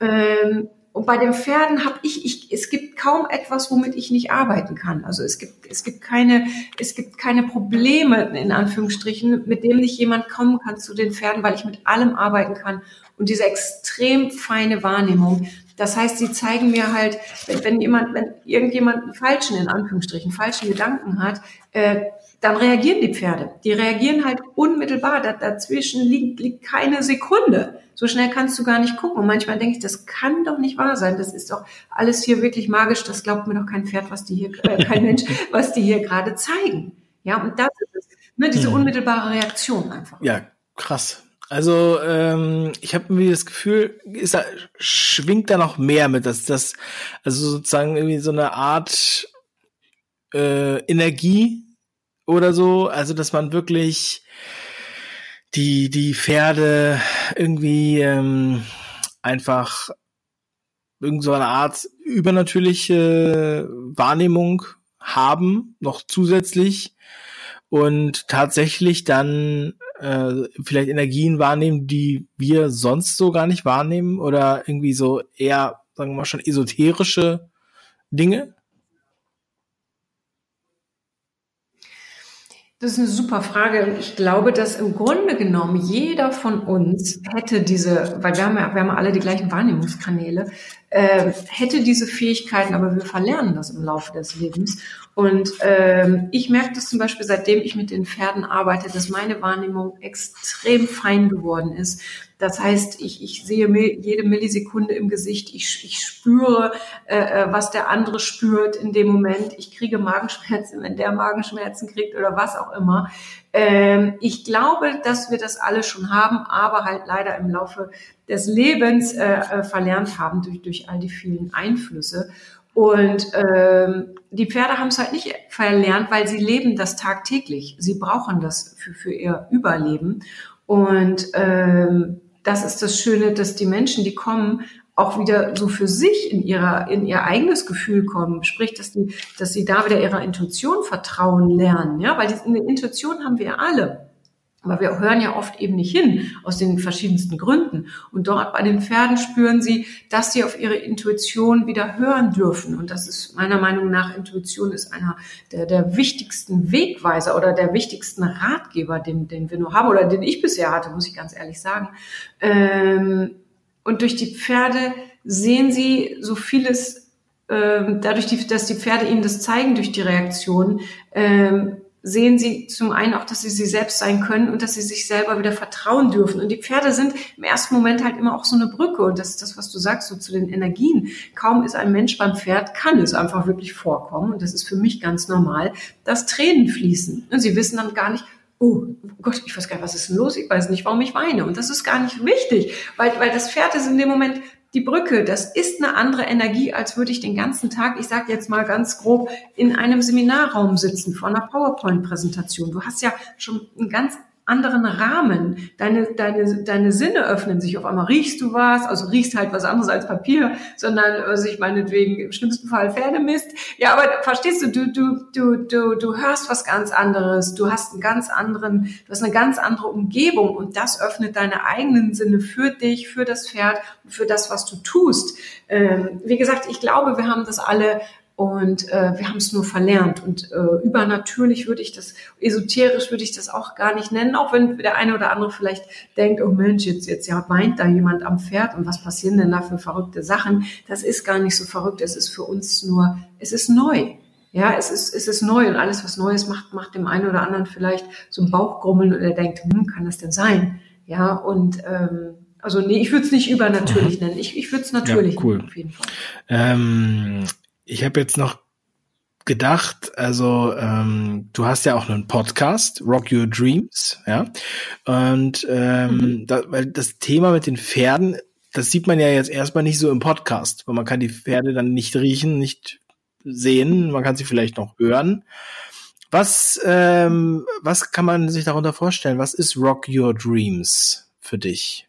Ähm, und bei den Pferden habe ich, ich, es gibt kaum etwas, womit ich nicht arbeiten kann. Also es gibt, es gibt keine, es gibt keine Probleme, in Anführungsstrichen, mit dem nicht jemand kommen kann zu den Pferden, weil ich mit allem arbeiten kann. Und diese extrem feine Wahrnehmung, das heißt, sie zeigen mir halt, wenn, wenn jemand, wenn irgendjemand einen falschen, in Anführungsstrichen, falschen Gedanken hat, äh, dann reagieren die Pferde. Die reagieren halt unmittelbar. Da, dazwischen liegt, liegt keine Sekunde. So schnell kannst du gar nicht gucken. Und manchmal denke ich, das kann doch nicht wahr sein. Das ist doch alles hier wirklich magisch. Das glaubt mir doch kein Pferd, was die hier, äh, kein Mensch, was die hier gerade zeigen. Ja, und das ist es. Ne, diese mhm. unmittelbare Reaktion einfach. Ja, krass. Also ähm, ich habe irgendwie das Gefühl, ist da, schwingt da noch mehr mit, dass das also sozusagen irgendwie so eine Art äh, Energie oder so, also dass man wirklich die die Pferde irgendwie ähm, einfach irgend so Art übernatürliche Wahrnehmung haben, noch zusätzlich und tatsächlich dann äh, vielleicht Energien wahrnehmen, die wir sonst so gar nicht wahrnehmen oder irgendwie so eher, sagen wir mal schon, esoterische Dinge? Das ist eine super Frage. Ich glaube, dass im Grunde genommen jeder von uns hätte diese, weil wir haben ja, wir haben alle die gleichen Wahrnehmungskanäle, äh, hätte diese Fähigkeiten, aber wir verlernen das im Laufe des Lebens. Und ähm, ich merke das zum Beispiel, seitdem ich mit den Pferden arbeite, dass meine Wahrnehmung extrem fein geworden ist. Das heißt, ich, ich sehe jede Millisekunde im Gesicht, ich, ich spüre, äh, äh, was der andere spürt in dem Moment. Ich kriege Magenschmerzen, wenn der Magenschmerzen kriegt oder was auch immer. Ähm, ich glaube, dass wir das alle schon haben, aber halt leider im Laufe des Lebens äh, äh verlernt haben durch, durch all die vielen Einflüsse. Und ähm, die Pferde haben es halt nicht verlernt, weil sie leben das tagtäglich. Sie brauchen das für, für ihr Überleben. Und ähm, das ist das Schöne, dass die Menschen, die kommen, auch wieder so für sich in ihrer in ihr eigenes Gefühl kommen, sprich, dass die dass sie da wieder ihrer Intuition vertrauen lernen, ja, weil die, Intuition haben wir alle. Aber wir hören ja oft eben nicht hin, aus den verschiedensten Gründen. Und dort bei den Pferden spüren sie, dass sie auf ihre Intuition wieder hören dürfen. Und das ist meiner Meinung nach, Intuition ist einer der, der wichtigsten Wegweiser oder der wichtigsten Ratgeber, den, den wir nur haben oder den ich bisher hatte, muss ich ganz ehrlich sagen. Ähm, und durch die Pferde sehen sie so vieles, ähm, dadurch, dass die Pferde ihnen das zeigen durch die Reaktion, ähm, sehen sie zum einen auch, dass sie sie selbst sein können und dass sie sich selber wieder vertrauen dürfen. Und die Pferde sind im ersten Moment halt immer auch so eine Brücke. Und das ist das, was du sagst, so zu den Energien. Kaum ist ein Mensch beim Pferd, kann es einfach wirklich vorkommen. Und das ist für mich ganz normal, dass Tränen fließen. Und sie wissen dann gar nicht, oh Gott, ich weiß gar nicht, was ist denn los? Ich weiß nicht, warum ich weine. Und das ist gar nicht wichtig, weil, weil das Pferd ist in dem Moment die Brücke, das ist eine andere Energie, als würde ich den ganzen Tag, ich sage jetzt mal ganz grob, in einem Seminarraum sitzen vor einer PowerPoint-Präsentation. Du hast ja schon einen ganz anderen Rahmen. Deine, deine, deine Sinne öffnen sich. Auf einmal riechst du was, also riechst halt was anderes als Papier, sondern also ich meinetwegen im schlimmsten Fall Pferdemist. Ja, aber verstehst du, du, du, du, du, du hörst was ganz anderes. Du hast einen ganz anderen, du hast eine ganz andere Umgebung und das öffnet deine eigenen Sinne für dich, für das Pferd, für das, was du tust. Ähm, wie gesagt, ich glaube, wir haben das alle und äh, wir haben es nur verlernt. Und äh, übernatürlich würde ich das, esoterisch würde ich das auch gar nicht nennen, auch wenn der eine oder andere vielleicht denkt, oh Mensch, jetzt, jetzt ja weint da jemand am Pferd und was passieren denn da für verrückte Sachen? Das ist gar nicht so verrückt, es ist für uns nur, es ist neu. Ja, es ist, es ist neu und alles, was Neues macht, macht dem einen oder anderen vielleicht so ein Bauchgrummeln und er denkt, hm, kann das denn sein? Ja, und ähm, also nee, ich würde es nicht übernatürlich nennen. Ich, ich würde es natürlich ja, cool. nennen, auf jeden Fall. Ähm, ich habe jetzt noch gedacht, also ähm, du hast ja auch einen Podcast, Rock Your Dreams, ja. Und ähm, mhm. da, weil das Thema mit den Pferden, das sieht man ja jetzt erstmal nicht so im Podcast, weil man kann die Pferde dann nicht riechen, nicht sehen, man kann sie vielleicht noch hören. Was, ähm, was kann man sich darunter vorstellen? Was ist Rock Your Dreams für dich?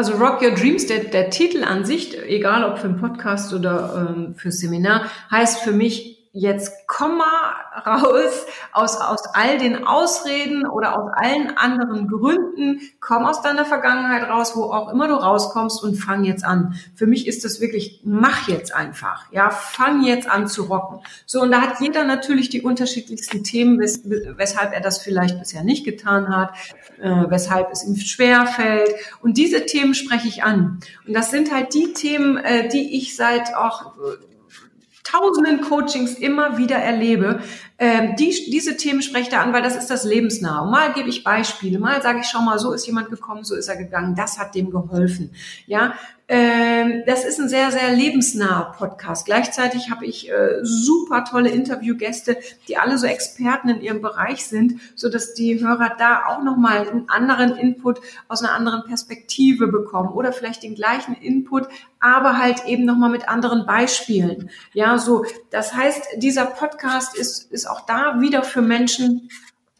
Also Rock Your Dreams, der, der Titel an sich, egal ob für einen Podcast oder ähm, für Seminar, heißt für mich jetzt komm mal raus aus, aus all den Ausreden oder aus allen anderen Gründen, komm aus deiner Vergangenheit raus, wo auch immer du rauskommst und fang jetzt an. Für mich ist das wirklich, mach jetzt einfach, ja, fang jetzt an zu rocken. So, und da hat jeder natürlich die unterschiedlichsten Themen, wes weshalb er das vielleicht bisher nicht getan hat, äh, weshalb es ihm schwer fällt. Und diese Themen spreche ich an. Und das sind halt die Themen, äh, die ich seit auch tausenden Coachings immer wieder erlebe, ähm, die, diese Themen spreche da an, weil das ist das Lebensnahe. Mal gebe ich Beispiele, mal sage ich, schau mal, so ist jemand gekommen, so ist er gegangen, das hat dem geholfen. Ja, ähm, das ist ein sehr, sehr lebensnaher Podcast. Gleichzeitig habe ich äh, super tolle Interviewgäste, die alle so Experten in ihrem Bereich sind, so dass die Hörer da auch nochmal einen anderen Input aus einer anderen Perspektive bekommen oder vielleicht den gleichen Input, aber halt eben nochmal mit anderen Beispielen. Ja, so. Das heißt, dieser Podcast ist, ist auch da wieder für Menschen,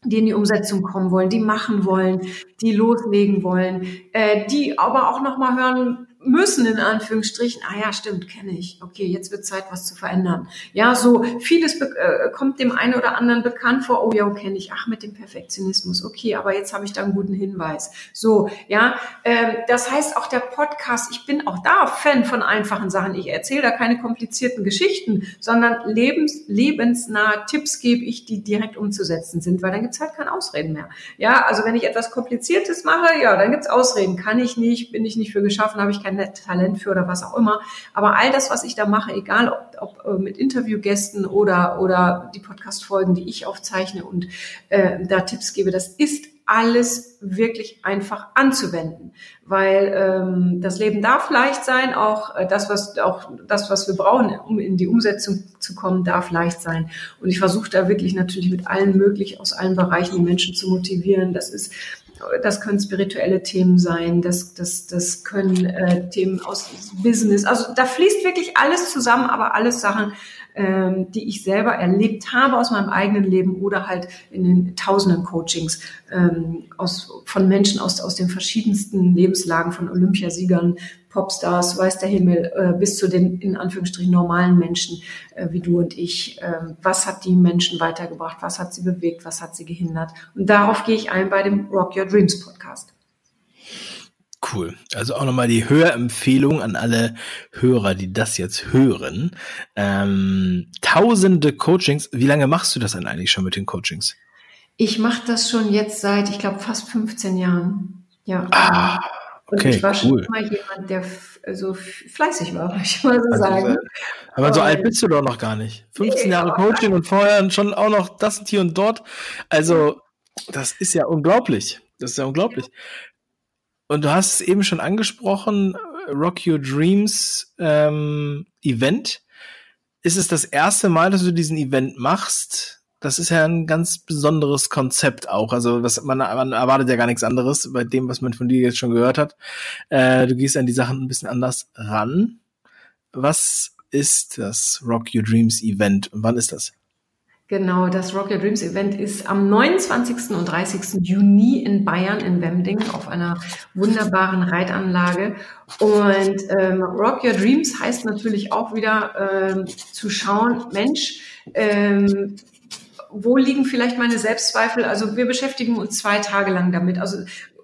die in die Umsetzung kommen wollen, die machen wollen, die loslegen wollen, äh, die aber auch nochmal hören müssen, in Anführungsstrichen, ah ja, stimmt, kenne ich. Okay, jetzt wird Zeit, was zu verändern. Ja, so vieles äh, kommt dem einen oder anderen bekannt vor, oh ja, kenne ich, ach, mit dem Perfektionismus, okay, aber jetzt habe ich da einen guten Hinweis. So, ja, äh, das heißt auch der Podcast, ich bin auch da Fan von einfachen Sachen. Ich erzähle da keine komplizierten Geschichten, sondern lebens, lebensnahe Tipps gebe ich, die direkt umzusetzen sind, weil dann gibt's halt keine Ausreden mehr. Ja, also wenn ich etwas Kompliziertes mache, ja, dann gibt's Ausreden. Kann ich nicht, bin ich nicht für geschaffen, habe ich keine Talent für oder was auch immer. Aber all das, was ich da mache, egal ob, ob äh, mit Interviewgästen oder, oder die Podcast-Folgen, die ich aufzeichne und äh, da Tipps gebe, das ist alles wirklich einfach anzuwenden, weil ähm, das Leben darf leicht sein, auch äh, das, was auch das, was wir brauchen, um in die Umsetzung zu kommen, darf leicht sein. Und ich versuche da wirklich natürlich mit allen möglich aus allen Bereichen die Menschen zu motivieren. Das ist das können spirituelle Themen sein, das, das, das können äh, Themen aus Business. Also da fließt wirklich alles zusammen, aber alles Sachen, ähm, die ich selber erlebt habe aus meinem eigenen Leben oder halt in den tausenden Coachings ähm, aus, von Menschen aus, aus den verschiedensten Lebenslagen, von Olympiasiegern Popstars, weiß der Himmel, äh, bis zu den in Anführungsstrichen normalen Menschen äh, wie du und ich. Äh, was hat die Menschen weitergebracht? Was hat sie bewegt? Was hat sie gehindert? Und darauf gehe ich ein bei dem Rock Your Dreams Podcast. Cool. Also auch nochmal die Hörempfehlung an alle Hörer, die das jetzt hören. Ähm, tausende Coachings. Wie lange machst du das denn eigentlich schon mit den Coachings? Ich mache das schon jetzt seit, ich glaube, fast 15 Jahren. Ja. Ah, und okay, ich war schon mal jemand, der so fleißig war, würde ich mal so also, sagen. Aber und so alt bist du doch noch gar nicht. 15 nee, Jahre Coaching und vorher schon auch noch das und hier und dort. Also, das ist ja unglaublich. Das ist ja unglaublich. Und du hast es eben schon angesprochen, Rock Your Dreams ähm, Event. Ist es das erste Mal, dass du diesen Event machst? das ist ja ein ganz besonderes Konzept auch. Also was man, man erwartet ja gar nichts anderes bei dem, was man von dir jetzt schon gehört hat. Äh, du gehst an die Sachen ein bisschen anders ran. Was ist das Rock Your Dreams Event und wann ist das? Genau, das Rock Your Dreams Event ist am 29. und 30. Juni in Bayern in Wemding auf einer wunderbaren Reitanlage. Und ähm, Rock Your Dreams heißt natürlich auch wieder ähm, zu schauen, Mensch, ähm, wo liegen vielleicht meine Selbstzweifel? Also wir beschäftigen uns zwei Tage lang damit. Also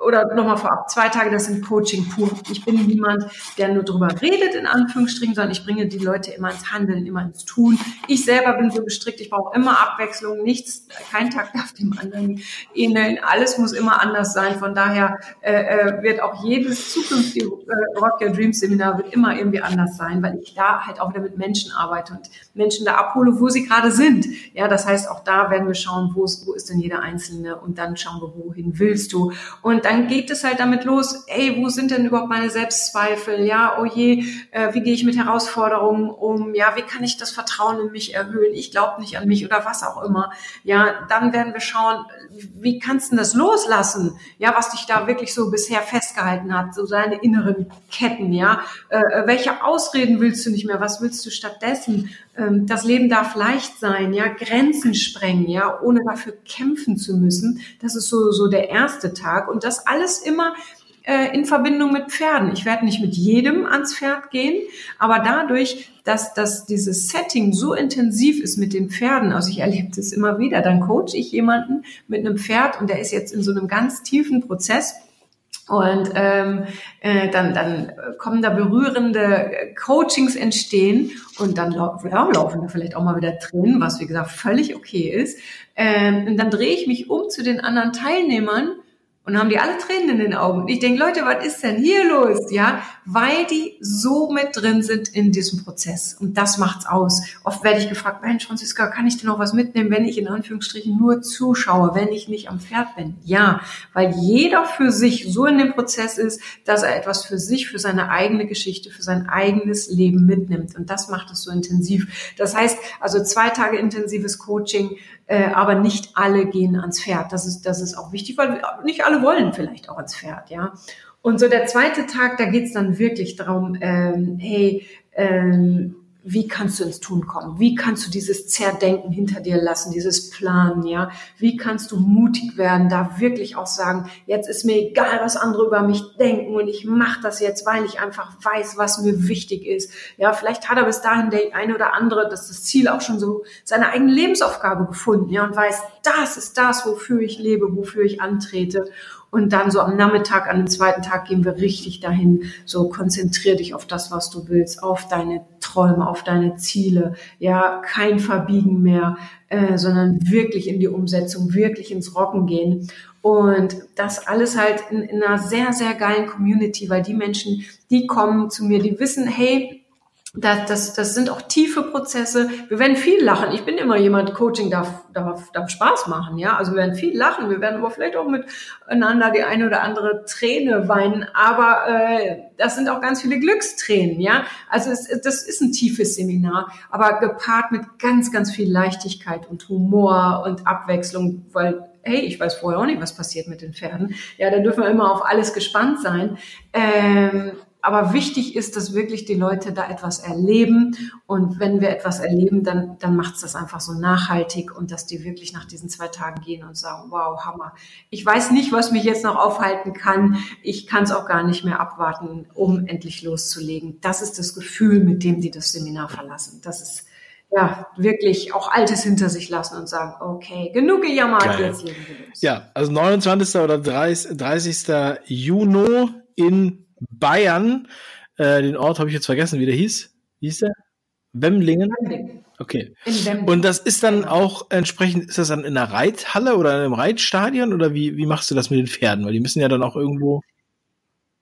oder nochmal vorab, zwei Tage, das sind Coaching pur. Ich bin niemand, der nur drüber redet, in Anführungsstrichen, sondern ich bringe die Leute immer ins Handeln, immer ins Tun. Ich selber bin so gestrickt, ich brauche immer Abwechslung, nichts, kein Tag darf dem anderen ähneln, alles muss immer anders sein. Von daher äh, äh wird auch jedes zukünftige äh, Rock Your Dreams Seminar wird immer irgendwie anders sein, weil ich da halt auch wieder mit Menschen arbeite und Menschen da abhole, wo sie gerade sind. Ja, das heißt, auch da werden wir schauen, wo ist, wo ist denn jeder Einzelne und dann schauen wir, wohin willst du. Und dann geht es halt damit los, ey, wo sind denn überhaupt meine Selbstzweifel? Ja, oh je, äh, wie gehe ich mit Herausforderungen um? Ja, wie kann ich das Vertrauen in mich erhöhen? Ich glaube nicht an mich oder was auch immer. Ja, dann werden wir schauen, wie kannst du das loslassen? Ja, was dich da wirklich so bisher festgehalten hat, so seine inneren Ketten, ja. Äh, äh welche Ausreden willst du nicht mehr? Was willst du stattdessen? Ähm, das Leben darf leicht sein, ja, Grenzen sprengen, ja, ohne dafür kämpfen zu müssen. Das ist so, so der erste Tag. Und das alles immer äh, in Verbindung mit Pferden. Ich werde nicht mit jedem ans Pferd gehen, aber dadurch, dass, dass dieses Setting so intensiv ist mit den Pferden, also ich erlebe das immer wieder, dann coach ich jemanden mit einem Pferd und der ist jetzt in so einem ganz tiefen Prozess und ähm, äh, dann, dann kommen da berührende Coachings entstehen und dann ja, laufen da vielleicht auch mal wieder Tränen, was wie gesagt völlig okay ist. Ähm, und dann drehe ich mich um zu den anderen Teilnehmern und haben die alle Tränen in den Augen. Ich denke, Leute, was ist denn hier los? Ja, weil die so mit drin sind in diesem Prozess. Und das macht's aus. Oft werde ich gefragt, Mensch, Franziska, kann ich denn noch was mitnehmen, wenn ich in Anführungsstrichen nur zuschaue, wenn ich nicht am Pferd bin? Ja, weil jeder für sich so in dem Prozess ist, dass er etwas für sich, für seine eigene Geschichte, für sein eigenes Leben mitnimmt. Und das macht es so intensiv. Das heißt, also zwei Tage intensives Coaching, äh, aber nicht alle gehen ans Pferd. Das ist, das ist auch wichtig, weil nicht alle wollen vielleicht auch ans Pferd, ja. Und so der zweite Tag, da geht's dann wirklich darum, ähm, hey, ähm, wie kannst du ins Tun kommen? Wie kannst du dieses Zerdenken hinter dir lassen, dieses Planen, ja? Wie kannst du mutig werden, da wirklich auch sagen, jetzt ist mir egal, was andere über mich denken und ich mache das jetzt, weil ich einfach weiß, was mir wichtig ist. Ja, vielleicht hat er bis dahin der eine oder andere, dass das Ziel auch schon so seine eigene Lebensaufgabe gefunden, ja, und weiß, das ist das, wofür ich lebe, wofür ich antrete. Und dann so am Nachmittag, an dem zweiten Tag gehen wir richtig dahin. So konzentrier dich auf das, was du willst, auf deine Träume, auf deine Ziele. Ja, kein Verbiegen mehr, äh, sondern wirklich in die Umsetzung, wirklich ins Rocken gehen. Und das alles halt in, in einer sehr, sehr geilen Community, weil die Menschen, die kommen zu mir, die wissen, hey, das, das, das sind auch tiefe Prozesse. Wir werden viel lachen. Ich bin immer jemand, Coaching darf, darf, darf Spaß machen, ja. Also wir werden viel lachen. Wir werden aber vielleicht auch miteinander die eine oder andere Träne weinen. Aber äh, das sind auch ganz viele Glückstränen, ja. Also es, das ist ein tiefes Seminar, aber gepaart mit ganz, ganz viel Leichtigkeit und Humor und Abwechslung, weil hey, ich weiß vorher auch nicht, was passiert mit den Pferden. Ja, da dürfen wir immer auf alles gespannt sein. Ähm, aber wichtig ist, dass wirklich die Leute da etwas erleben. Und wenn wir etwas erleben, dann, dann macht es das einfach so nachhaltig und dass die wirklich nach diesen zwei Tagen gehen und sagen, wow, Hammer. Ich weiß nicht, was mich jetzt noch aufhalten kann. Ich kann es auch gar nicht mehr abwarten, um endlich loszulegen. Das ist das Gefühl, mit dem die das Seminar verlassen. Das ist ja, wirklich auch Altes hinter sich lassen und sagen, okay, genug gejammert, Geil. jetzt leben wir los. Ja, also 29. oder 30. 30. Juni in Bayern. Äh, den Ort habe ich jetzt vergessen, wie der hieß. Wie hieß der? Wemlingen? Okay. Und das ist dann auch entsprechend, ist das dann in der Reithalle oder in einem Reitstadion oder wie, wie machst du das mit den Pferden? Weil die müssen ja dann auch irgendwo.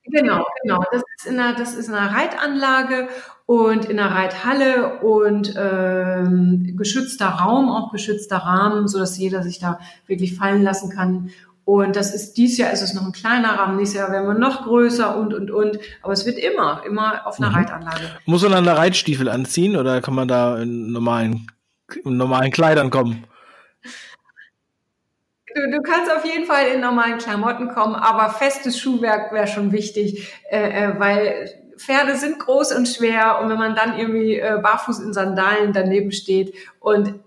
Genau, genau. Das ist in einer, das ist in einer Reitanlage und in einer Reithalle und ähm, geschützter Raum, auch geschützter Rahmen, so dass jeder sich da wirklich fallen lassen kann und das ist, dieses Jahr ist es noch ein kleiner Rahmen, nächstes Jahr werden wir noch größer und, und, und. Aber es wird immer, immer auf einer mhm. Reitanlage. Muss man dann da Reitstiefel anziehen oder kann man da in normalen, in normalen Kleidern kommen? Du, du kannst auf jeden Fall in normalen Klamotten kommen, aber festes Schuhwerk wäre schon wichtig, äh, äh, weil Pferde sind groß und schwer und wenn man dann irgendwie äh, barfuß in Sandalen daneben steht und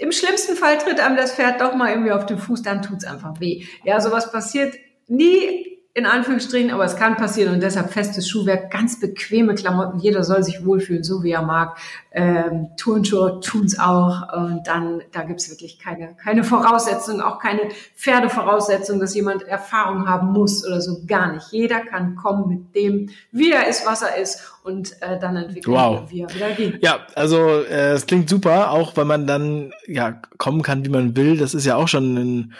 im schlimmsten Fall tritt einem das Pferd doch mal irgendwie auf den Fuß, dann tut's einfach weh. Ja, sowas passiert nie in Anführungsstrichen, aber es kann passieren und deshalb festes Schuhwerk, ganz bequeme Klamotten. Jeder soll sich wohlfühlen, so wie er mag. Ähm, Turnschuhe tun's auch und dann da gibt's wirklich keine keine Voraussetzung, auch keine Pferdevoraussetzung, dass jemand Erfahrung haben muss oder so gar nicht. Jeder kann kommen mit dem, wie er ist, was er ist und äh, dann entwickeln, wow. wie er wieder geht. Ja, also äh, es klingt super, auch weil man dann ja kommen kann, wie man will. Das ist ja auch schon ein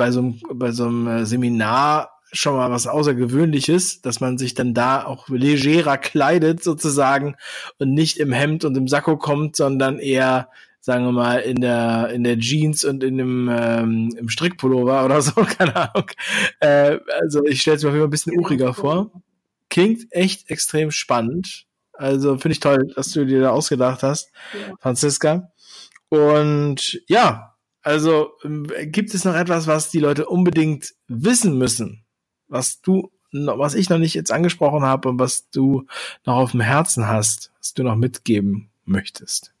bei so einem, bei so einem äh, Seminar schon mal was Außergewöhnliches, dass man sich dann da auch legerer kleidet sozusagen und nicht im Hemd und im Sakko kommt, sondern eher sagen wir mal in der in der Jeans und in dem ähm, im Strickpullover oder so, keine Ahnung. Äh, also ich stelle es mir auf jeden Fall ein bisschen uriger vor. Klingt echt extrem spannend. Also finde ich toll, dass du dir da ausgedacht hast, ja. Franziska. Und ja, also ähm, gibt es noch etwas, was die Leute unbedingt wissen müssen? Was du, was ich noch nicht jetzt angesprochen habe und was du noch auf dem Herzen hast, was du noch mitgeben möchtest?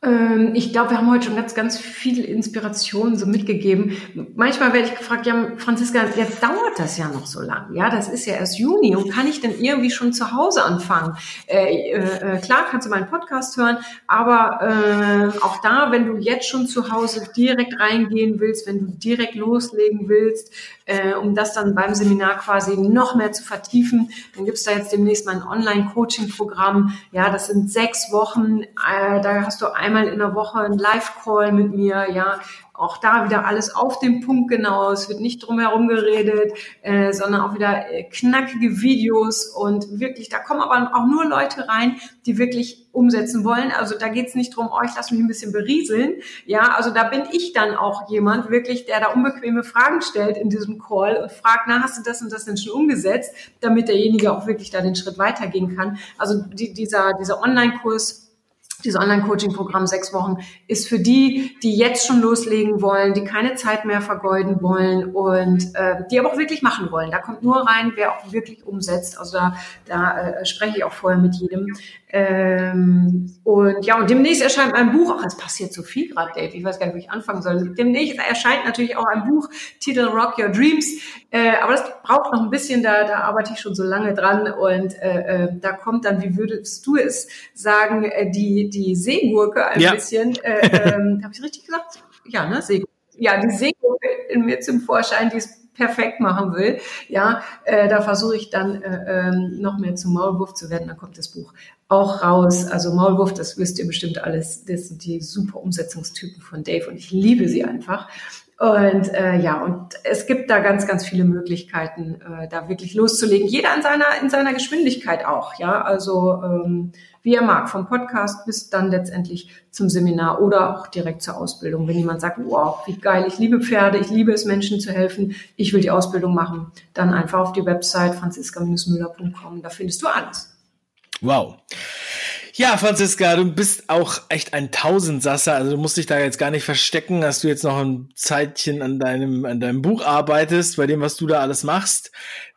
Ähm, ich glaube, wir haben heute schon ganz, ganz viel Inspiration so mitgegeben. Manchmal werde ich gefragt, ja, Franziska, jetzt dauert das ja noch so lang. Ja, das ist ja erst Juni und kann ich denn irgendwie schon zu Hause anfangen? Äh, äh, äh klar, kannst du meinen Podcast hören, aber äh, auch da, wenn du jetzt schon zu Hause direkt reingehen willst, wenn du direkt loslegen willst, äh, um das dann beim Seminar quasi noch mehr zu vertiefen, dann gibt es da jetzt demnächst mal ein Online-Coaching-Programm. Ja, das sind sechs Wochen. Äh, da hast du einmal in der Woche einen Live-Call mit mir. Ja, auch da wieder alles auf den Punkt genau. Es wird nicht drum herum geredet, äh, sondern auch wieder äh, knackige Videos und wirklich, da kommen aber auch nur Leute rein, die wirklich umsetzen wollen. Also da geht's nicht drum, oh, ich lasse mich ein bisschen berieseln. Ja, also da bin ich dann auch jemand wirklich, der da unbequeme Fragen stellt in diesem Call und fragt, na, hast du das und das denn schon umgesetzt, damit derjenige auch wirklich da den Schritt weitergehen kann. Also die, dieser, dieser Online-Kurs dieses Online-Coaching-Programm sechs Wochen ist für die, die jetzt schon loslegen wollen, die keine Zeit mehr vergeuden wollen und äh, die aber auch wirklich machen wollen. Da kommt nur rein, wer auch wirklich umsetzt. Also da, da äh, spreche ich auch vorher mit jedem. Ähm, und ja, und demnächst erscheint mein Buch, auch es passiert so viel gerade, Dave, ich weiß gar nicht, wo ich anfangen soll. Demnächst erscheint natürlich auch ein Buch, Titel Rock Your Dreams, äh, aber das braucht noch ein bisschen, da, da arbeite ich schon so lange dran und äh, äh, da kommt dann, wie würdest du es sagen, äh, die, die Seegurke ein ja. bisschen, äh, äh, habe ich richtig gesagt? Ja, ne, Seegurke. Ja, die Seegurke in mir zum Vorschein, die es perfekt machen will, ja, äh, da versuche ich dann äh, ähm, noch mehr zum Maulwurf zu werden. Dann kommt das Buch auch raus. Also Maulwurf, das wisst ihr bestimmt alles. Das sind die super Umsetzungstypen von Dave und ich liebe sie einfach. Und äh, ja, und es gibt da ganz, ganz viele Möglichkeiten, äh, da wirklich loszulegen. Jeder in seiner in seiner Geschwindigkeit auch, ja. Also ähm, wie er mag, vom Podcast bis dann letztendlich zum Seminar oder auch direkt zur Ausbildung. Wenn jemand sagt, wow, wie geil, ich liebe Pferde, ich liebe es, Menschen zu helfen, ich will die Ausbildung machen, dann einfach auf die Website franziska-müller.com, da findest du alles. Wow. Ja, Franziska, du bist auch echt ein Tausendsasser. Also du musst dich da jetzt gar nicht verstecken, dass du jetzt noch ein Zeitchen an deinem, an deinem Buch arbeitest, bei dem, was du da alles machst.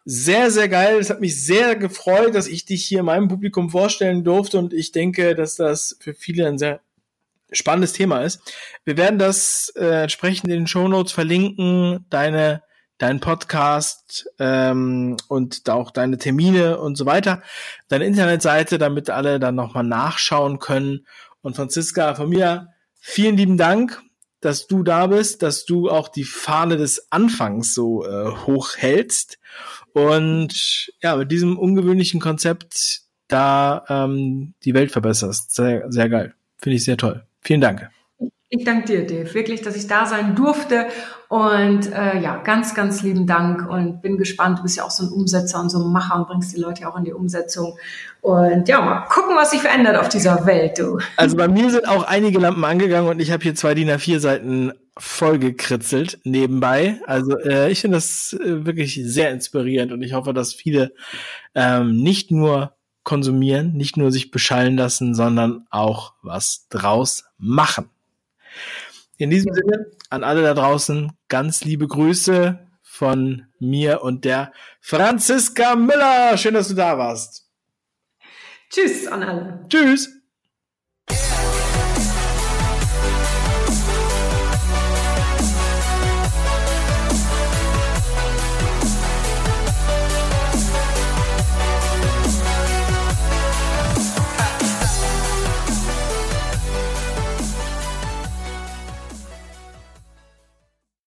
Sehr, sehr geil. Es hat mich sehr gefreut, dass ich dich hier meinem Publikum vorstellen durfte und ich denke, dass das für viele ein sehr spannendes Thema ist. Wir werden das äh, entsprechend in den Show Notes verlinken, deine dein Podcast ähm, und auch deine Termine und so weiter, deine Internetseite, damit alle dann nochmal nachschauen können. Und Franziska, von mir vielen lieben Dank, dass du da bist, dass du auch die Fahne des Anfangs so äh, hoch hältst und ja, mit diesem ungewöhnlichen Konzept da ähm, die Welt verbesserst. Sehr, sehr geil. Finde ich sehr toll. Vielen Dank. Ich danke dir, Dave, wirklich, dass ich da sein durfte. Und äh, ja, ganz, ganz lieben Dank und bin gespannt. Du bist ja auch so ein Umsetzer und so ein Macher und bringst die Leute auch in die Umsetzung. Und ja, mal gucken, was sich verändert auf dieser Welt, du. Also bei mir sind auch einige Lampen angegangen und ich habe hier zwei DIN A4 Seiten vollgekritzelt nebenbei. Also äh, ich finde das äh, wirklich sehr inspirierend und ich hoffe, dass viele ähm, nicht nur konsumieren, nicht nur sich beschallen lassen, sondern auch was draus machen. In diesem Sinne, an alle da draußen, ganz liebe Grüße von mir und der Franziska Müller. Schön, dass du da warst. Tschüss an alle. Tschüss.